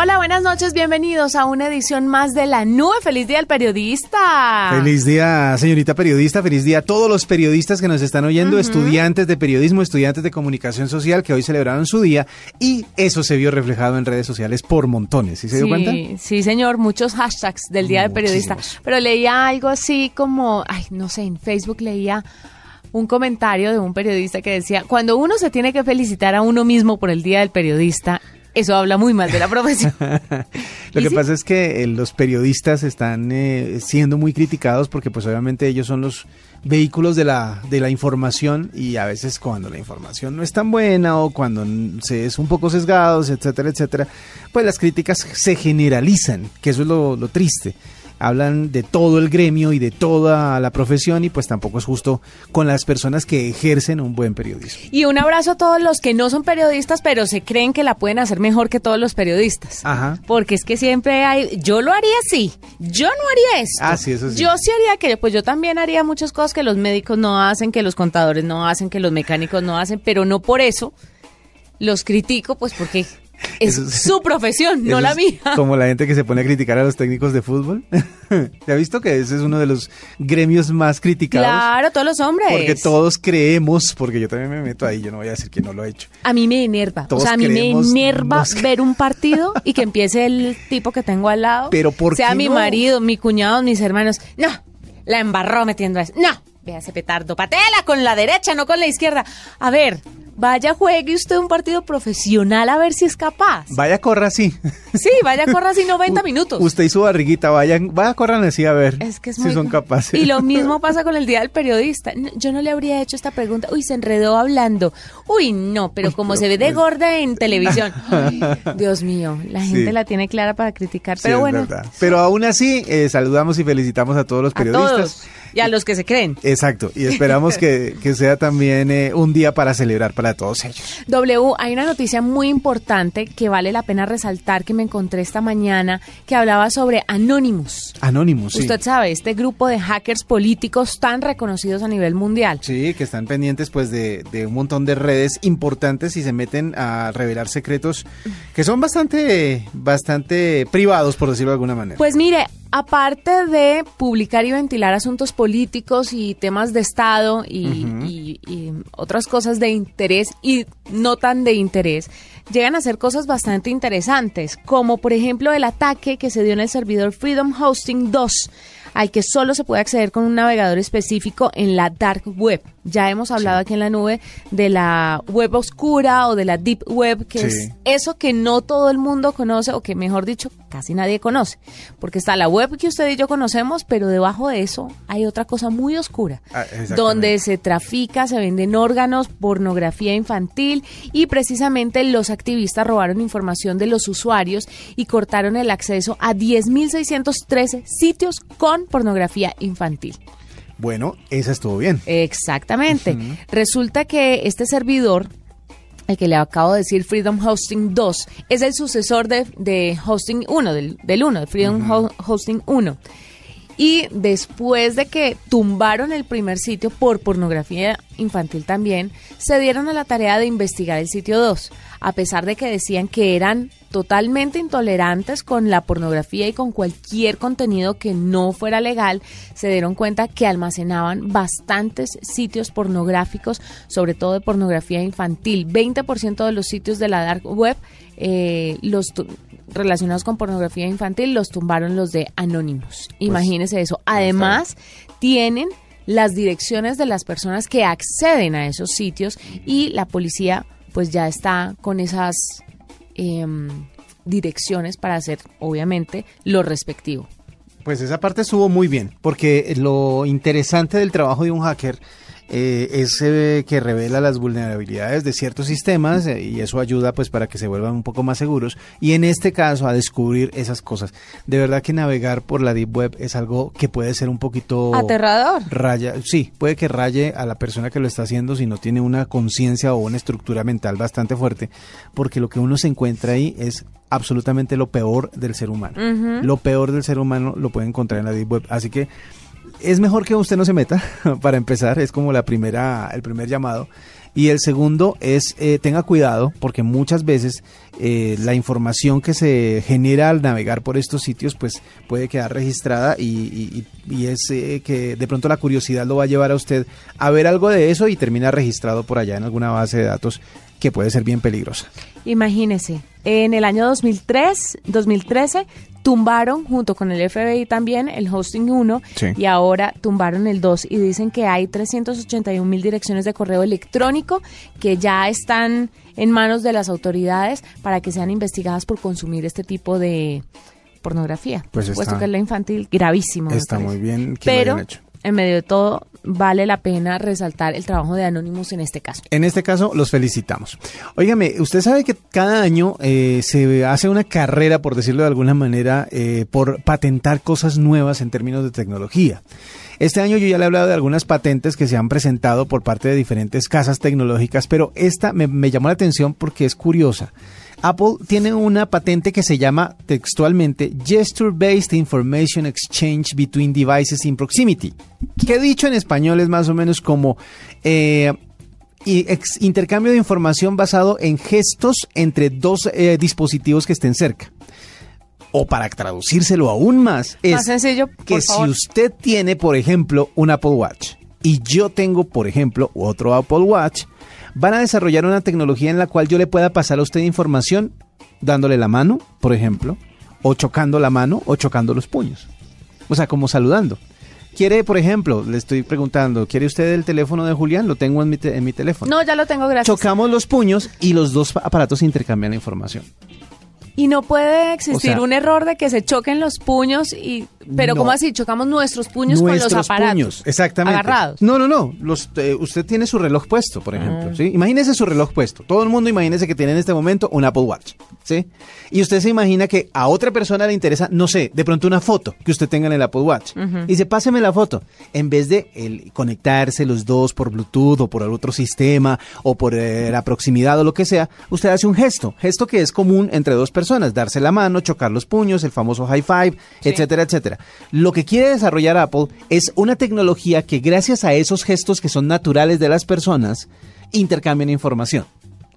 Hola, buenas noches, bienvenidos a una edición más de La Nube. Feliz día al periodista. Feliz día, señorita periodista, feliz día a todos los periodistas que nos están oyendo, estudiantes de periodismo, estudiantes de comunicación social que hoy celebraron su día y eso se vio reflejado en redes sociales por montones. ¿Sí se dio cuenta? Sí, señor, muchos hashtags del día del periodista. Pero leía algo así como, ay, no sé, en Facebook leía un comentario de un periodista que decía, cuando uno se tiene que felicitar a uno mismo por el Día del Periodista, eso habla muy mal de la profesión. Lo que pasa es que eh, los periodistas están eh, siendo muy criticados porque pues obviamente ellos son los vehículos de la, de la información y a veces cuando la información no es tan buena o cuando se es un poco sesgados, etcétera, etcétera, pues las críticas se generalizan, que eso es lo, lo triste hablan de todo el gremio y de toda la profesión y pues tampoco es justo con las personas que ejercen un buen periodismo. Y un abrazo a todos los que no son periodistas pero se creen que la pueden hacer mejor que todos los periodistas. Ajá. Porque es que siempre hay, yo lo haría así, yo no haría esto. Ah, sí, eso sí. Yo sí haría que, pues yo también haría muchas cosas que los médicos no hacen, que los contadores no hacen, que los mecánicos no hacen, pero no por eso los critico, pues porque es su profesión, no la mía. Como la gente que se pone a criticar a los técnicos de fútbol. ¿Te ha visto que ese es uno de los gremios más criticados? Claro, todos los hombres. Porque todos creemos, porque yo también me meto ahí, yo no voy a decir que no lo he hecho. A mí me enerva. Todos o sea, a mí me enerva nos- ver un partido y que empiece el tipo que tengo al lado. Pero ¿por Sea qué mi no? marido, mi cuñado, mis hermanos. No, la embarró metiendo eso. No, vea ese petardo. Patela con la derecha, no con la izquierda. A ver, vaya juegue usted un partido profesional a ver si es capaz. Vaya, corra así. Sí, vaya corra así 90 minutos. Usted y su barriguita, vayan, vaya, corran así a ver Es que es si son capaces. Y lo mismo pasa con el Día del Periodista. No, Yo no le habría hecho esta pregunta. Uy, se enredó hablando. Uy, no, pero como pero se ve de pues- gorda en televisión. Ay, Dios mío, la gente Sí. la tiene clara para criticar. Sí, Pero es bueno, verdad. Pero aún así, eh, saludamos y felicitamos a todos los a periodistas. todos y a los que se creen. Exacto, y esperamos que, que sea también eh, un día para celebrar para todos ellos. W, hay una noticia muy importante que vale la pena resaltar que me encontré esta mañana que hablaba sobre Anonymous. Anónimos, sí. Usted sabe, este grupo de hackers políticos tan reconocidos a nivel mundial. Sí, que están pendientes pues de, de un montón de redes importantes y se meten a revelar secretos que son bastante, bastante privados, por decirlo de alguna manera. Pues mire, aparte de publicar y ventilar asuntos políticos y temas de Estado y, y- y otras cosas de interés y no tan de interés, llegan a hacer cosas bastante interesantes, como por ejemplo el ataque que se dio en el servidor Freedom Hosting 2 al que solo se puede acceder con un navegador específico en la dark web. Ya hemos hablado aquí en la nube de la web oscura o de la deep web, que Sí. es eso que no todo el mundo conoce o que mejor dicho casi nadie conoce, porque está la web que usted y yo conocemos, pero debajo de eso hay otra cosa muy oscura, Ah, donde se trafica, se venden órganos, pornografía infantil y precisamente los activistas robaron información de los usuarios y cortaron el acceso a 10.613 sitios con pornografía infantil. Bueno, esa estuvo bien. Exactamente. Resulta que este servidor, el que le acabo de decir, Freedom Hosting 2, es el sucesor de, de Hosting 1, del, del 1, de Freedom Ho- Hosting 1. Y después de que tumbaron el primer sitio por pornografía infantil también, se dieron a la tarea de investigar el sitio 2, a pesar de que decían que eran totalmente intolerantes con la pornografía y con cualquier contenido que no fuera legal, se dieron cuenta que almacenaban bastantes sitios pornográficos, sobre todo de pornografía infantil. 20% de los sitios de la dark web eh, los relacionados con pornografía infantil los tumbaron los de Anonymous. Imagínese eso. Además, tienen las direcciones de las personas que acceden a esos sitios y la policía pues ya está con esas em, direcciones para hacer, obviamente, lo respectivo. Pues esa parte estuvo muy bien, porque lo interesante del trabajo de un hacker eh, es eh, que revela las vulnerabilidades de ciertos sistemas eh, y eso ayuda pues para que se vuelvan un poco más seguros y en este caso a descubrir esas cosas. De verdad que navegar por la deep web es algo que puede ser un poquito aterrador. Raya, sí, puede que raye a la persona que lo está haciendo si no tiene una conciencia o una estructura mental bastante fuerte, porque lo que uno se encuentra ahí es absolutamente lo peor del ser humano. Lo peor del ser humano lo puede encontrar en la deep web, así que es mejor que usted no se meta, para empezar, es como la primera, el primer llamado. Y el segundo es eh, tenga cuidado porque muchas veces eh, la información que se genera al navegar por estos sitios pues puede quedar registrada y, es eh, que de pronto la curiosidad lo va a llevar a usted a ver algo de eso y termina registrado por allá en alguna base de datos que puede ser bien peligrosa. Imagínese, en el año 2003, 2013 tumbaron junto con el FBI también el hosting 1 y ahora tumbaron el 2 y dicen que hay 381 mil direcciones de correo electrónico que ya están en manos de las autoridades para que sean investigadas por consumir este tipo de pornografía. Pues puesto que es la infantil gravísimo. Está muy bien que Pero, lo hecho en medio de todo, vale la pena resaltar el trabajo de Anonymous en este caso. En este caso, los felicitamos. Óigame, usted sabe que cada año eh, se hace una carrera, por decirlo de alguna manera, eh, por patentar cosas nuevas en términos de tecnología. Este año yo ya le he hablado de algunas patentes que se han presentado por parte de diferentes casas tecnológicas, pero esta me, me llamó la atención porque es curiosa. Apple tiene una patente que se llama textualmente Gesture Based Information Exchange Between Devices in Proximity, que dicho en español es más o menos como eh, intercambio de información basado en gestos entre dos eh, dispositivos que estén cerca. O para traducírselo aún más, es sencillo, que si usted tiene, por ejemplo, un Apple Watch y yo tengo, por ejemplo, otro Apple Watch, van a desarrollar una tecnología en la cual yo le pueda pasar a usted información dándole la mano, por ejemplo, o chocando la mano o chocando los puños. O sea, como saludando. ¿Quiere, por ejemplo, le estoy preguntando, ¿quiere usted el teléfono de Julián? Lo tengo en mi, en mi teléfono. No, ya lo tengo, gracias. Chocamos los puños y los dos aparatos intercambian la información. Y no puede existir un error de que se choquen los puños y pero ¿cómo así? Chocamos nuestros puños con los aparatos. Puños, exactamente. Agarrados. No, no, no. Los, eh, usted tiene su reloj puesto, por ejemplo. Ah. ¿sí? Imagínese su reloj puesto. Todo el mundo imagínese que tiene en este momento un Apple Watch. ¿sí? Y usted se imagina que a otra persona le interesa, no sé, de pronto una foto que usted tenga en el Apple Watch. Y dice, páseme la foto. En vez de el conectarse los dos por Bluetooth o por otro sistema o por eh, la proximidad o lo que sea, usted hace un gesto. Gesto que es común entre dos personas. Darse la mano chocar los puños, el famoso high five, etcétera, etcétera. Lo que quiere desarrollar Apple es una tecnología que gracias a esos gestos que son naturales de las personas, intercambien información.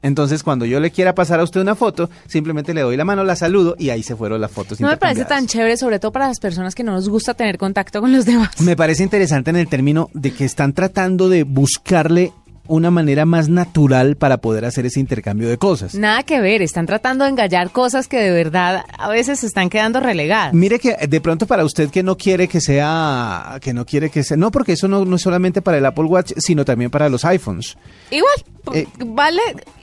Entonces, cuando yo le quiera pasar a usted una foto, simplemente le doy la mano, la saludo y ahí se fueron las fotos. No me parece tan chévere, sobre todo para las personas que no nos gusta tener contacto con los demás. Me parece interesante en el término de que están tratando de buscarle una manera más natural para poder hacer ese intercambio de cosas. Nada que ver, están tratando de engallar cosas que de verdad a veces se están quedando relegadas. Mire que de pronto para usted que no quiere que sea, que no quiere que sea, no, porque eso no, no es solamente para el Apple Watch, sino también para los iPhones. Igual, eh, vale,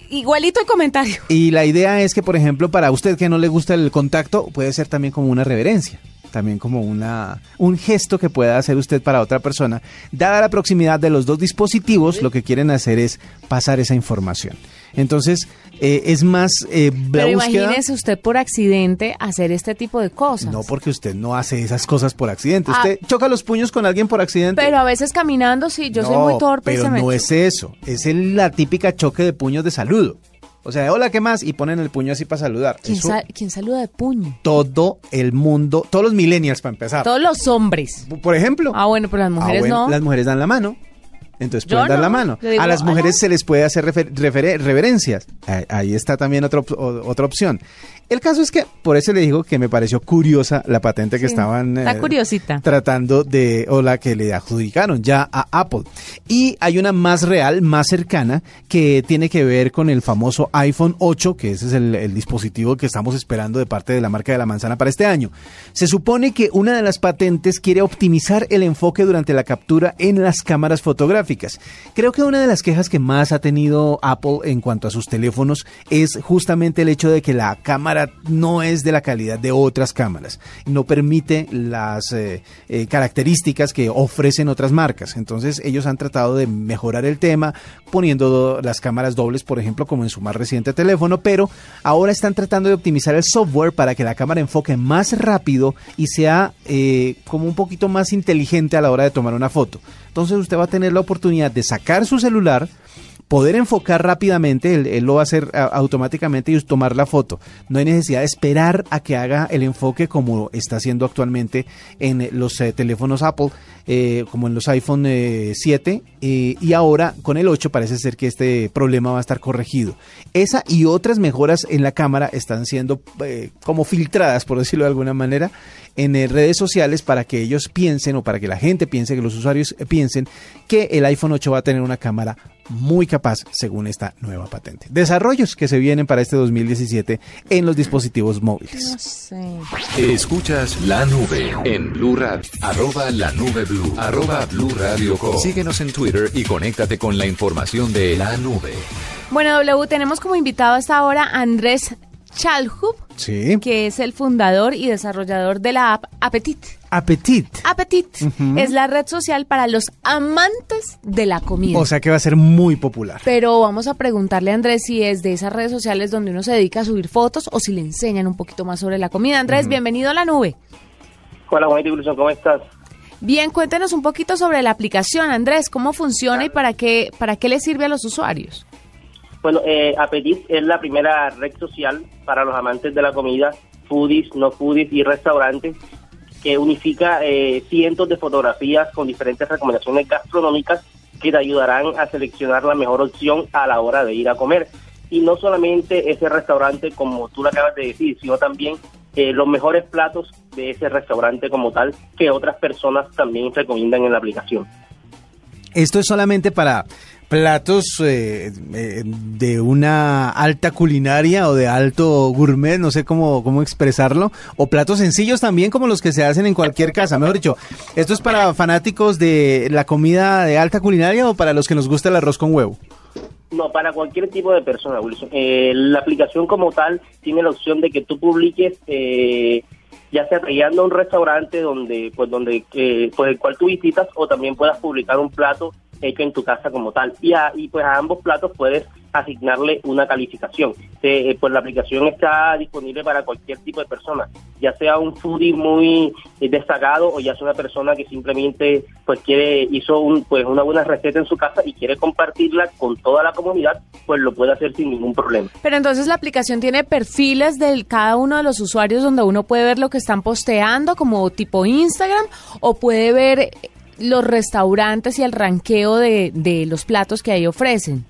igualito el comentario. Y la idea es que, por ejemplo, para usted que no le gusta el contacto, puede ser también como una reverencia también como una, un gesto que pueda hacer usted para otra persona. Dada la proximidad de los dos dispositivos, lo que quieren hacer es pasar esa información. Entonces, eh, es más eh, Pero imagínese usted por accidente hacer este tipo de cosas. No, porque usted no hace esas cosas por accidente. Usted ah. choca los puños con alguien por accidente. Pero a veces caminando, sí, yo soy muy torpe. Pero no es eso. Es la típica choque de puños de saludo. O sea, hola, ¿qué más? Y ponen el puño así para saludar. ¿Quién, saluda de puño? Todo el mundo, todos los millennials para empezar. Todos los hombres. Por ejemplo. Ah, bueno, pero las mujeres ah, no. Las mujeres dan la mano. Entonces pueden dar la mano. a las mujeres se les puede hacer reverencias. Ahí está también otra opción. El caso es que, por eso le digo que me pareció curiosa la patente que estaban eh, tratando de, o la que le adjudicaron ya a Apple. Y hay una más real, más cercana, que tiene que ver con el famoso iPhone 8, que ese es el, dispositivo que estamos esperando de parte de la marca de la manzana para este año. Se supone que una de las patentes quiere optimizar el enfoque durante la captura en las cámaras fotográficas Creo que una de las quejas que más ha tenido Apple en cuanto a sus teléfonos es justamente el hecho de que la cámara no es de la calidad de otras cámaras, no permite las eh, eh, características que ofrecen otras marcas. Entonces ellos han tratado de mejorar el tema poniendo las cámaras dobles, por ejemplo, como en su más reciente teléfono, pero ahora están tratando de optimizar el software para que la cámara enfoque más rápido y sea eh, como un poquito más inteligente a la hora de tomar una foto. Entonces usted va a tener la oportunidad de sacar su celular, poder enfocar rápidamente, él, lo va a hacer automáticamente y tomar la foto. No hay necesidad de esperar a que haga el enfoque como está haciendo actualmente en los eh, teléfonos Apple, eh, como en los iPhone 7 eh, y ahora con el 8 parece ser que este problema va a estar corregido. Esa y otras mejoras en la cámara están siendo como filtradas, por decirlo de alguna manera, en redes sociales para que ellos piensen o para que la gente piense, que los usuarios piensen que el iPhone 8 va a tener una cámara muy capaz según esta nueva patente. Desarrollos que se vienen para este 2017 en los dispositivos móviles. Escuchas la nube en Blue Radio, arroba la nube Blue, arroba Blue Radio Síguenos en Twitter y conéctate con la información de la nube. Bueno, W, tenemos como invitado hasta ahora a Andrés Chalhub, que es el fundador y desarrollador de la app Appetit. Appetit. Appetit es la red social para los amantes de la comida. O sea que va a ser muy popular. Pero vamos a preguntarle a Andrés si es de esas redes sociales donde uno se dedica a subir fotos o si le enseñan un poquito más sobre la comida. Andrés, bienvenido a la nube. Hola, Juanito Inclusión, ¿cómo estás? Bien, cuéntenos un poquito sobre la aplicación, Andrés, cómo funciona y para qué, para qué le sirve a los usuarios. Bueno, eh, Appetit es la primera red social para los amantes de la comida, foodies, no foodies y restaurantes, que unifica eh, cientos de fotografías con diferentes recomendaciones gastronómicas que te ayudarán a seleccionar la mejor opción a la hora de ir a comer. Y no solamente ese restaurante, como tú lo acabas de decir, sino también eh, los mejores platos de ese restaurante como tal que otras personas también recomiendan en la aplicación. Esto es solamente para platos eh, eh, de una alta culinaria o de alto gourmet, no sé cómo, cómo expresarlo, o platos sencillos también como los que se hacen en cualquier casa, mejor dicho, ¿esto es para fanáticos de la comida de alta culinaria o para los que nos gusta el arroz con huevo? No, para cualquier tipo de persona, Wilson. Eh, la aplicación como tal tiene la opción de que tú publiques ya sea a un restaurante donde pues donde pues el cual tú visitas o también puedas publicar un plato hecho en tu casa como tal. Y, a, y pues a ambos platos puedes asignarle una calificación. Eh, pues la aplicación está disponible para cualquier tipo de persona, ya sea un foodie muy eh, destacado o ya sea una persona que simplemente pues quiere hizo un pues una buena receta en su casa y quiere compartirla con toda la comunidad, pues lo puede hacer sin ningún problema. Pero entonces la aplicación tiene perfiles de cada uno de los usuarios donde uno puede ver lo que están posteando como tipo Instagram o puede ver los restaurantes y el ranqueo de, de los platos que ahí ofrecen.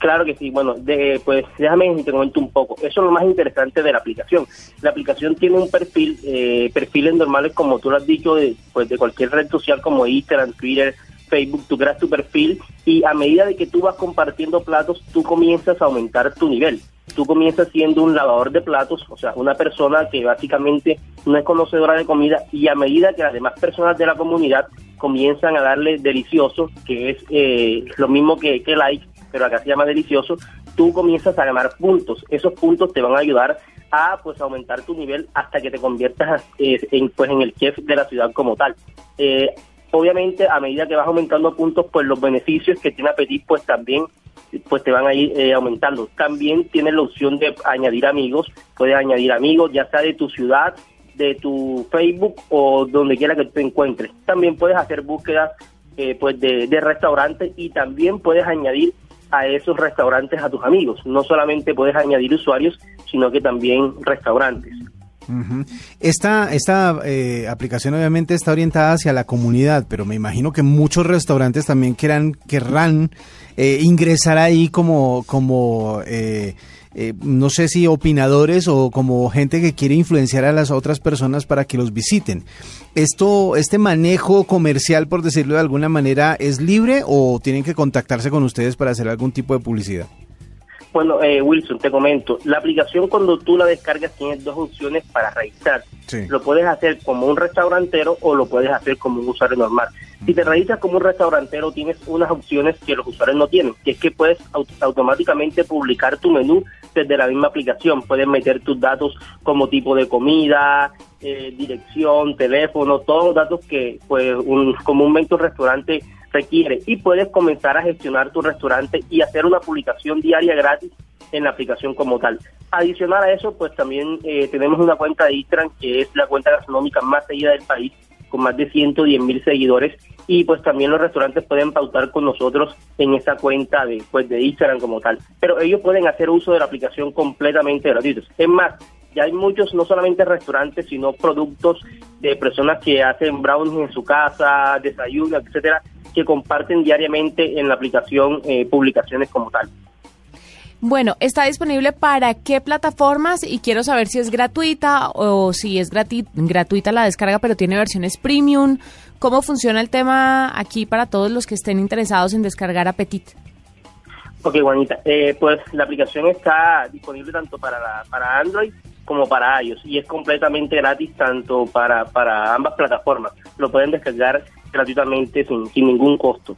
Claro que sí, bueno, de, pues déjame te comento un poco. Eso es lo más interesante de la aplicación. La aplicación tiene un perfil, eh, perfiles normales como tú lo has dicho, de, pues de cualquier red social como Instagram, Twitter, Facebook, tú creas tu perfil y a medida de que tú vas compartiendo platos, tú comienzas a aumentar tu nivel. Tú comienzas siendo un lavador de platos, o sea, una persona que básicamente no es conocedora de comida y a medida que las demás personas de la comunidad comienzan a darle delicioso, que es eh, lo mismo que, like, pero acá se llama delicioso, tú comienzas a ganar puntos. Esos puntos te van a ayudar a pues aumentar tu nivel hasta que te conviertas eh, en pues en el chef de la ciudad como tal. Eh, obviamente a medida que vas aumentando puntos, pues los beneficios que tiene Apetit pues también pues te van a ir eh, aumentando. También tienes la opción de añadir amigos, puedes añadir amigos ya sea de tu ciudad, de tu Facebook o donde quiera que te encuentres. También puedes hacer búsquedas pues de, de restaurantes y también puedes añadir a esos restaurantes a tus amigos. No solamente puedes añadir usuarios, sino que también restaurantes. Esta, esta eh, aplicación obviamente está orientada hacia la comunidad, pero me imagino que muchos restaurantes también querrán, querrán eh, ingresar ahí como, como eh, eh, no sé si opinadores o como gente que quiere influenciar a las otras personas para que los visiten. Esto, este manejo comercial, por decirlo de alguna manera, ¿es libre o tienen que contactarse con ustedes para hacer algún tipo de publicidad? Bueno, eh, Wilson, te comento, la aplicación cuando tú la descargas tiene dos opciones para registrar. Lo puedes hacer como un restaurantero o lo puedes hacer como un usuario normal. Si te realizas como un restaurantero, tienes unas opciones que los usuarios no tienen, que es que puedes automáticamente publicar tu menú desde la misma aplicación. Puedes meter tus datos como tipo de comida, eh, dirección, teléfono, todos los datos que pues un, comúnmente un restaurante requiere. Y puedes comenzar a gestionar tu restaurante y hacer una publicación diaria gratis en la aplicación como tal. Adicional a eso, pues también eh, tenemos una cuenta de Instagram que es la cuenta gastronómica más seguida del país, con más de 110 mil seguidores y pues también los restaurantes pueden pautar con nosotros en esa cuenta de pues de Instagram como tal. Pero ellos pueden hacer uso de la aplicación completamente gratuitos. Es más, ya hay muchos, no solamente restaurantes, sino productos de personas que hacen brownies en su casa, desayuno, etcétera, que comparten diariamente en la aplicación eh, publicaciones como tal. Bueno, está disponible para qué plataformas y quiero saber si es gratuita o si es gratuita la descarga, pero tiene versiones premium. ¿Cómo funciona el tema aquí para todos los que estén interesados en descargar Apetit? Ok, Juanita, eh, pues la aplicación está disponible tanto para, para Android como para iOS y es completamente gratis tanto para, para ambas plataformas. Lo pueden descargar gratuitamente sin, sin ningún costo.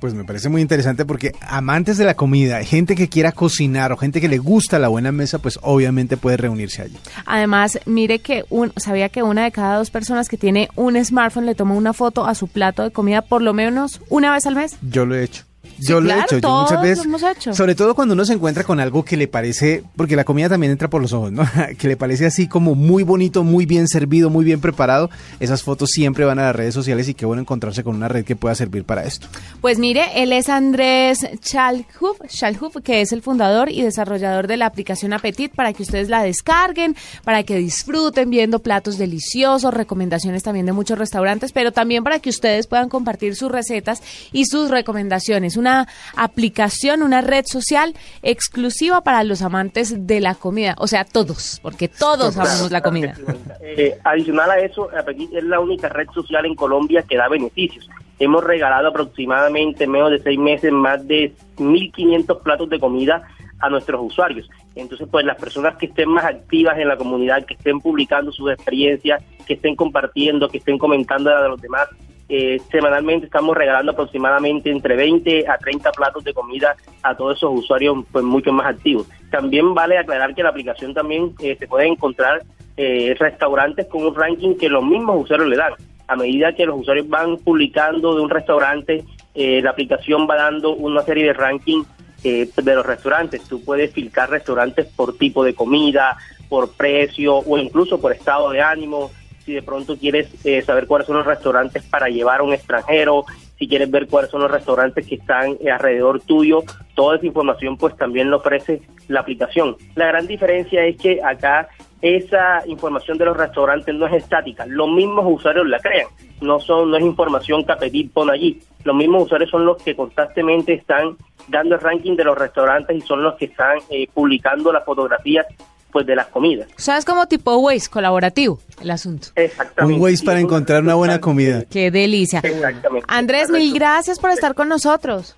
Pues me parece muy interesante porque amantes de la comida, gente que quiera cocinar o gente que le gusta la buena mesa, pues obviamente puede reunirse allí. Además, mire que un, sabía que una de cada dos personas que tiene un smartphone le toma una foto a su plato de comida por lo menos una vez al mes. Yo lo he hecho. Yo lo he hecho, yo muchas veces. Sobre todo cuando uno se encuentra con algo que le parece, porque la comida también entra por los ojos, ¿no? que le parece así como muy bonito, muy bien servido, muy bien preparado. Esas fotos siempre van a las redes sociales y qué bueno encontrarse con una red que pueda servir para esto. Pues mire, él es Andrés Chalhuf, Chalhuf que es el fundador y desarrollador de la aplicación Apetit para que ustedes la descarguen, para que disfruten viendo platos deliciosos, recomendaciones también de muchos restaurantes, pero también para que ustedes puedan compartir sus recetas y sus recomendaciones una aplicación, una red social exclusiva para los amantes de la comida, o sea, todos, porque todos amamos la comida. Eh, adicional a eso, es la única red social en Colombia que da beneficios. Hemos regalado aproximadamente en menos de seis meses más de 1.500 platos de comida a nuestros usuarios. Entonces, pues las personas que estén más activas en la comunidad, que estén publicando sus experiencias, que estén compartiendo, que estén comentando a los demás, eh, semanalmente estamos regalando aproximadamente entre 20 a 30 platos de comida a todos esos usuarios pues mucho más activos. También vale aclarar que la aplicación también eh, se puede encontrar eh, restaurantes con un ranking que los mismos usuarios le dan. A medida que los usuarios van publicando de un restaurante, la aplicación va dando una serie de rankings de los restaurantes. Tú puedes filtrar restaurantes por tipo de comida, por precio o incluso por estado de ánimo si de pronto quieres eh, saber cuáles son los restaurantes para llevar a un extranjero, si quieres ver cuáles son los restaurantes que están eh, alrededor tuyo, toda esa información pues también lo ofrece la aplicación. La gran diferencia es que acá esa información de los restaurantes no es estática, los mismos usuarios la crean, no son no es información que Apetit pone allí, los mismos usuarios son los que constantemente están dando el ranking de los restaurantes y son los que están eh, publicando las fotografías pues de las comidas. O sea, es como tipo Waze, colaborativo el asunto. Exactamente. Un Waze para encontrar una buena comida. Qué delicia. Exactamente. Andrés, mil gracias por estar con nosotros.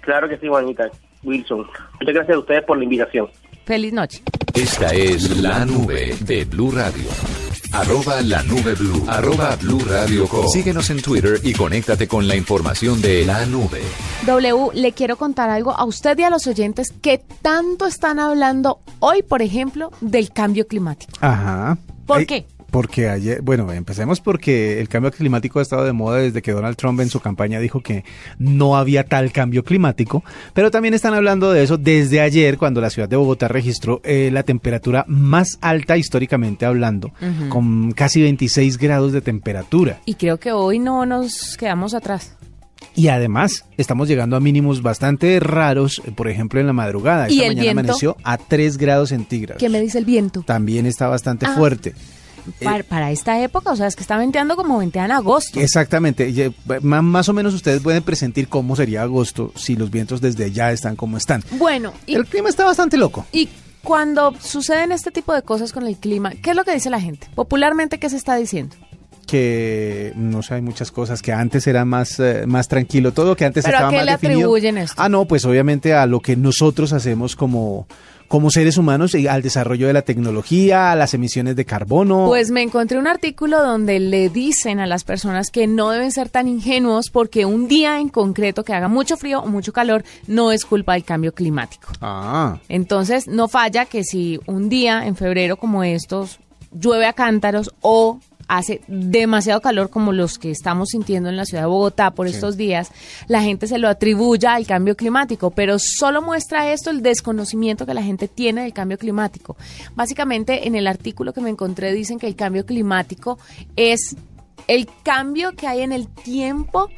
Claro que sí, Juanita. Wilson. Muchas gracias a ustedes por la invitación. Feliz noche. Esta es la nube de Blue Radio. Arroba la nube blue. Arroba blue radio Síguenos en Twitter y conéctate con la información de la nube. W, le quiero contar algo a usted y a los oyentes que tanto están hablando hoy, por ejemplo, del cambio climático. Ajá. ¿Por qué? Porque ayer, bueno, empecemos porque el cambio climático ha estado de moda desde que Donald Trump en su campaña dijo que no había tal cambio climático, pero también están hablando de eso desde ayer cuando la ciudad de Bogotá registró eh, la temperatura más alta históricamente hablando, con casi 26 grados de temperatura. Y creo que hoy no nos quedamos atrás. Y además, estamos llegando a mínimos bastante raros, por ejemplo, en la madrugada. Esta mañana amaneció a 3 grados centígrados. ¿Qué me dice el viento? También está bastante ah. fuerte. Eh, para, esta época, o sea, es que está venteando como ventea en agosto. Exactamente, más o menos ustedes pueden presentir cómo sería agosto si los vientos desde ya están como están. Bueno, el clima está bastante loco. Y cuando suceden este tipo de cosas con el clima, ¿qué es lo que dice la gente? Popularmente, ¿qué se está diciendo? Que no sé, hay muchas cosas que antes era más, eh, más tranquilo todo, que antes ¿Pero estaba a qué más le definido. atribuyen esto? Ah, no, pues obviamente a lo que nosotros hacemos como como seres humanos y al desarrollo de la tecnología, a las emisiones de carbono. Pues me encontré un artículo donde le dicen a las personas que no deben ser tan ingenuos porque un día en concreto que haga mucho frío o mucho calor no es culpa del cambio climático. Ah, Entonces, no falla que si un día en febrero como estos llueve a cántaros o hace demasiado calor como los que estamos sintiendo en la ciudad de Bogotá por estos días, la gente se lo atribuya al cambio climático, pero solo muestra esto el desconocimiento que la gente tiene del cambio climático. Básicamente, en el artículo que me encontré dicen que el cambio climático es el cambio que hay en el tiempo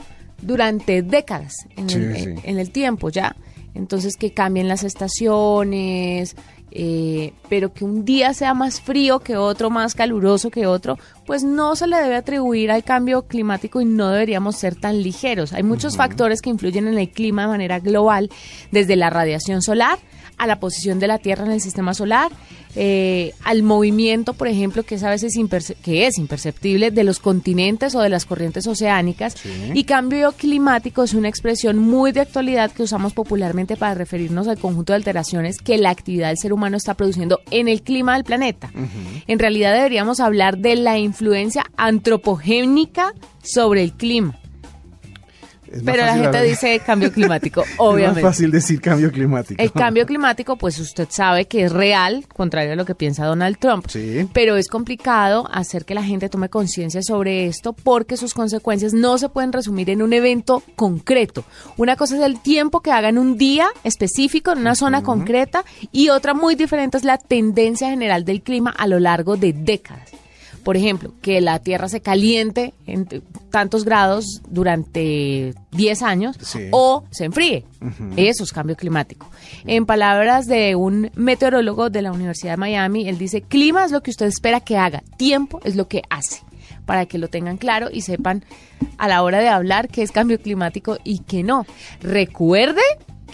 durante décadas, en, Sí, el, sí. en- en el tiempo ya. Entonces que cambien las estaciones, eh, pero que un día sea más frío que otro, más caluroso que otro, pues no se le debe atribuir al cambio climático y no deberíamos ser tan ligeros. Hay muchos factores que influyen en el clima de manera global, desde la radiación solar a la posición de la Tierra en el sistema solar, eh, al movimiento, por ejemplo, que es a veces que es imperceptible de los continentes o de las corrientes oceánicas. Y cambio climático es una expresión muy de actualidad que usamos popularmente para referirnos al conjunto de alteraciones que la actividad del ser humano está produciendo en el clima del planeta. En realidad deberíamos hablar de la influencia antropogénica sobre el clima. Es más Pero la gente hablar- dice cambio climático, Es obviamente. más fácil decir cambio climático. El cambio climático, pues usted sabe que es real, contrario a lo que piensa Donald Trump. Sí. Pero es complicado hacer que la gente tome conciencia sobre esto porque sus consecuencias no se pueden resumir en un evento concreto. Una cosa es el tiempo que haga en un día específico, en una zona concreta, y otra muy diferente es la tendencia general del clima a lo largo de décadas. Por ejemplo, que la Tierra se caliente en tantos grados durante 10 años Sí. o se enfríe. Eso es cambio climático. En palabras de un meteorólogo de la Universidad de Miami, él dice, clima es lo que usted espera que haga, tiempo es lo que hace, para que lo tengan claro y sepan a la hora de hablar qué es cambio climático y qué no. Recuerde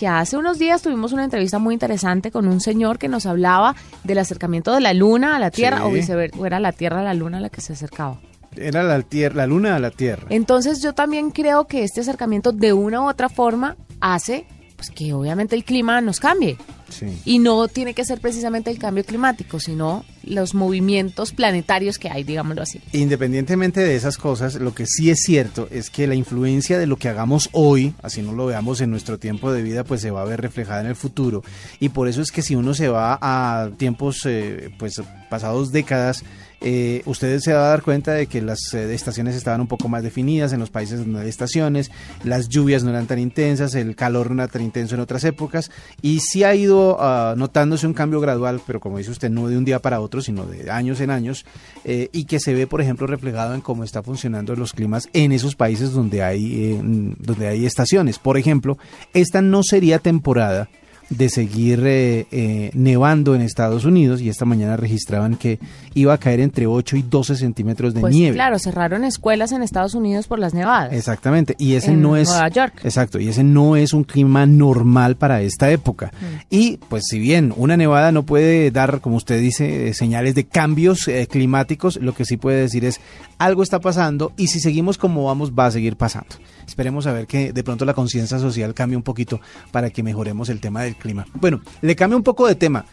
que hace unos días tuvimos una entrevista muy interesante con un señor que nos hablaba del acercamiento de la luna a la Tierra Sí. o viceversa, o era la Tierra a la luna la que se acercaba. Era la, tierra, la luna a la tierra. Entonces yo también creo que este acercamiento de una u otra forma hace pues, que obviamente el clima nos cambie. Sí. Y no tiene que ser precisamente el cambio climático, sino los movimientos planetarios que hay, digámoslo así. Independientemente de esas cosas, lo que sí es cierto es que la influencia de lo que hagamos hoy, así no lo veamos en nuestro tiempo de vida, pues se va a ver reflejada en el futuro. Y por eso es que si uno se va a tiempos, eh, pues pasados décadas, eh, ustedes se va a dar cuenta de que las eh, estaciones estaban un poco más definidas en los países donde hay estaciones, las lluvias no eran tan intensas, el calor no era tan intenso en otras épocas, y sí ha ido ah, notándose un cambio gradual, pero como dice usted, no de un día para otro, sino de años en años, eh, y que se ve, por ejemplo, reflejado en cómo está funcionando los climas en esos países donde hay, eh, donde hay estaciones. Por ejemplo, esta no sería temporada de seguir eh, eh, nevando en Estados Unidos y esta mañana registraban que iba a caer entre 8 y 12 centímetros de Pues nieve. claro, cerraron escuelas en Estados Unidos por las nevadas. Exactamente, y ese En no es Nueva York. Exacto, y ese no es un clima normal para esta época. Mm. Y pues si bien una nevada no puede dar, como usted dice, eh, señales de cambios eh, climáticos, lo que sí puede decir es algo está pasando y si seguimos como vamos va a seguir pasando. Esperemos a ver que de pronto la conciencia social cambie un poquito para que mejoremos el tema del clima. Bueno, le cambio un poco de tema.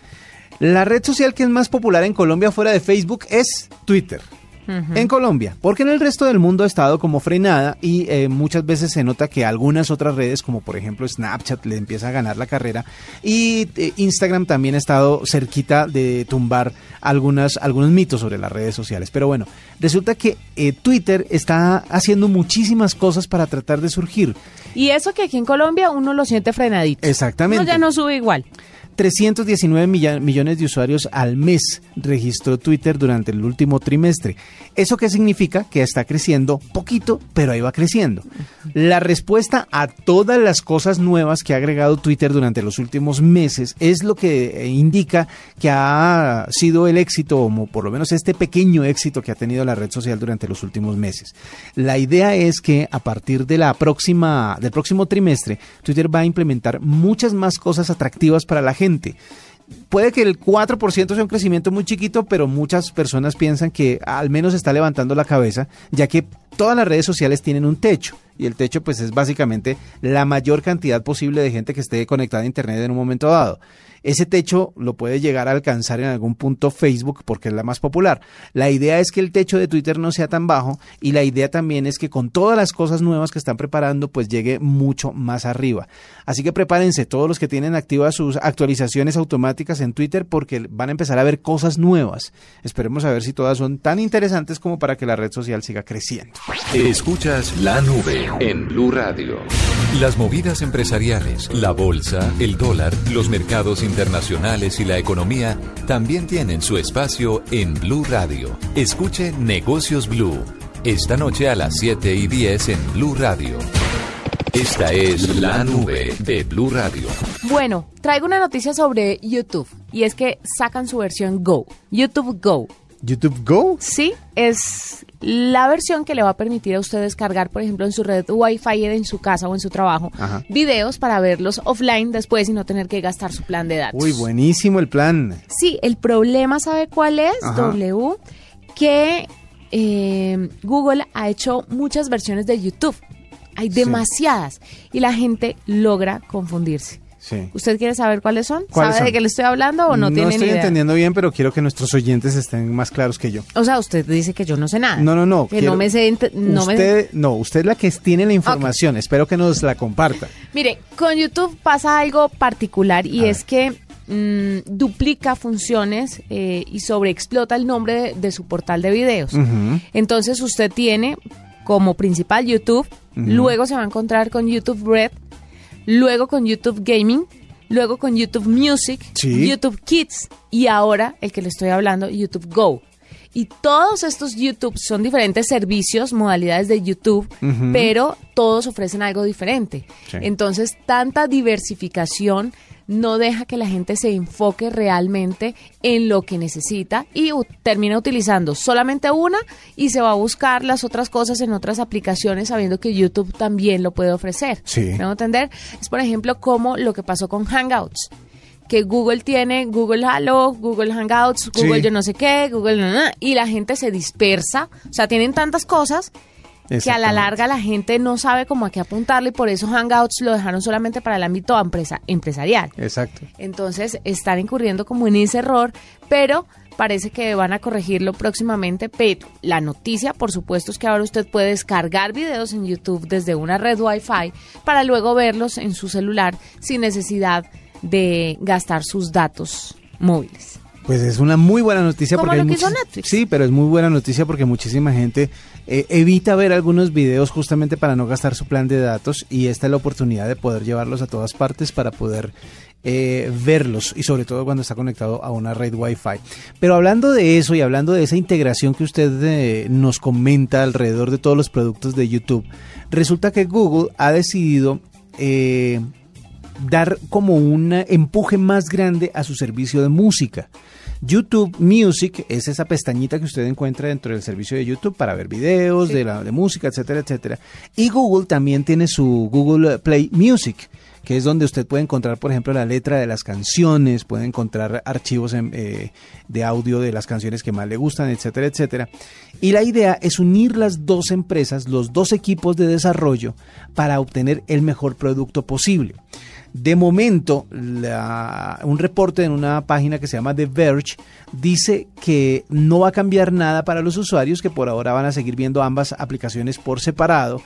La red social que es más popular en Colombia fuera de Facebook es Twitter. En Colombia, porque en el resto del mundo ha estado como frenada y eh, muchas veces se nota que algunas otras redes, como por ejemplo Snapchat, le empieza a ganar la carrera y eh, Instagram también ha estado cerquita de tumbar algunas, algunos mitos sobre las redes sociales. Pero bueno, resulta que eh, Twitter está haciendo muchísimas cosas para tratar de surgir. Y eso que aquí en Colombia uno lo siente frenadito. Exactamente. No, ya no sube igual. 319 milla- millones de usuarios al mes registró Twitter durante el último trimestre. ¿Eso qué significa? Que está creciendo poquito, pero ahí va creciendo. La respuesta a todas las cosas nuevas que ha agregado Twitter durante los últimos meses es lo que eh, indica que ha sido el éxito, o por lo menos este pequeño éxito que ha tenido la red social durante los últimos meses. La idea es que a partir de la próxima, del próximo trimestre, Twitter va a implementar muchas más cosas atractivas para la gente. Puede que el 4% sea un crecimiento muy chiquito, pero muchas personas piensan que al menos está levantando la cabeza, ya que todas las redes sociales tienen un techo. Y el techo pues es básicamente la mayor cantidad posible de gente que esté conectada a Internet en un momento dado. Ese techo lo puede llegar a alcanzar en algún punto Facebook porque es la más popular. La idea es que el techo de Twitter no sea tan bajo y la idea también es que con todas las cosas nuevas que están preparando pues llegue mucho más arriba. Así que prepárense todos los que tienen activas sus actualizaciones automáticas en Twitter porque van a empezar a ver cosas nuevas. Esperemos a ver si todas son tan interesantes como para que la red social siga creciendo. Escuchas la nube en Blue Radio. Las movidas empresariales, la bolsa, el dólar, los mercados internacionales y la economía también tienen su espacio en Blue Radio. Escuche Negocios Blue. Esta noche a las 7 y 10 en Blue Radio. Esta es la nube de Blue Radio. Bueno, traigo una noticia sobre YouTube y es que sacan su versión Go, YouTube Go. ¿YouTube Go? Sí, es la versión que le va a permitir a usted descargar, por ejemplo, en su red Wi-Fi en su casa o en su trabajo, Ajá. videos para verlos offline después y no tener que gastar su plan de datos. Uy, buenísimo el plan. Sí, el problema, ¿sabe cuál es, Ajá. W? Que eh, Google ha hecho muchas versiones de YouTube. Hay Sí. demasiadas y la gente logra confundirse. Sí. ¿Usted quiere saber cuáles son? ¿Cuáles ¿Sabe de qué le estoy hablando o no, tiene estoy ni idea? entendiendo bien, pero quiero que nuestros oyentes estén más claros que yo. O sea, usted dice que yo no sé nada. No, no, no. Que quiero- no me sé... No me- usted, no, usted es la que tiene la información. Espero que nos la comparta. Mire, con YouTube pasa algo particular y A es que mm, duplica funciones eh, y sobreexplota el nombre de, de su portal de videos. Entonces usted tiene como principal YouTube, luego se va a encontrar con YouTube Red, luego con YouTube Gaming, luego con YouTube Music, Sí. YouTube Kids y ahora el que le estoy hablando, YouTube Go. Y todos estos YouTube son diferentes servicios, modalidades de YouTube, pero todos ofrecen algo diferente. Sí. Entonces, tanta diversificación no deja que la gente se enfoque realmente en lo que necesita y termina utilizando solamente una y se va a buscar las otras cosas en otras aplicaciones sabiendo que YouTube también lo puede ofrecer. Sí. ¿Me entender? Es por ejemplo como lo que pasó con Hangouts que Google tiene Google Halo, Google Hangouts, Google Sí. yo no sé qué, Google y la gente se dispersa, o sea, tienen tantas cosas que a la larga la gente no sabe cómo a qué apuntarle y por eso Hangouts lo dejaron solamente para el ámbito empresa- empresarial. Exacto. Entonces están incurriendo como en ese error, pero parece que van a corregirlo próximamente. Pero la noticia, por supuesto, es que ahora usted puede descargar videos en YouTube desde una red Wi-Fi para luego verlos en su celular sin necesidad de gastar sus datos móviles. Pues es una muy buena noticia Como porque lo hizo Netflix. Sí, pero es muy buena noticia porque muchísima gente eh, evita ver algunos videos justamente para no gastar su plan de datos y esta es la oportunidad de poder llevarlos a todas partes para poder eh, verlos y sobre todo cuando está conectado a una red Wi-Fi. Pero hablando de eso y hablando de esa integración que usted eh, nos comenta alrededor de todos los productos de YouTube, resulta que Google ha decidido eh, dar como un empuje más grande a su servicio de música. YouTube Music es esa pestañita que usted encuentra dentro del servicio de YouTube para ver videos de, la, de música, etcétera, etcétera. Y Google también tiene su Google Play Music, que es donde usted puede encontrar, por ejemplo, la letra de las canciones, puede encontrar archivos en, eh, de audio de las canciones que más le gustan, etcétera, etcétera. Y la idea es unir las dos empresas, los dos equipos de desarrollo, para obtener el mejor producto posible. De momento, un reporte en una página que se llama The Verge dice que no va a cambiar nada para los usuarios, que por ahora van a seguir viendo ambas aplicaciones por separado,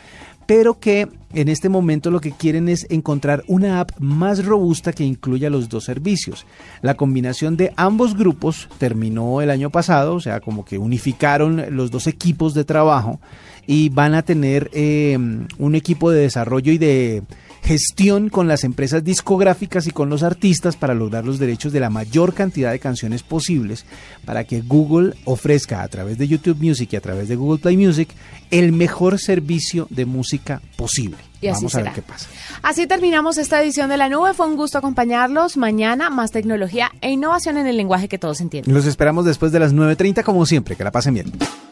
pero que en este momento lo que quieren es encontrar una app más robusta que incluya los dos servicios. La combinación de ambos grupos terminó el año pasado, o sea, como que unificaron los dos equipos de trabajo y van a tener eh, un equipo de desarrollo y de gestión con las empresas discográficas y con los artistas para lograr los derechos de la mayor cantidad de canciones posibles para que Google ofrezca a través de YouTube Music y a través de Google Play Music el mejor servicio de música posible. Y así Vamos a ver qué pasa. Así terminamos esta edición de la nube. Fue un gusto acompañarlos. Mañana más tecnología e innovación en el lenguaje que todos entienden. Los esperamos después de las 9.30 como siempre. Que la pasen bien.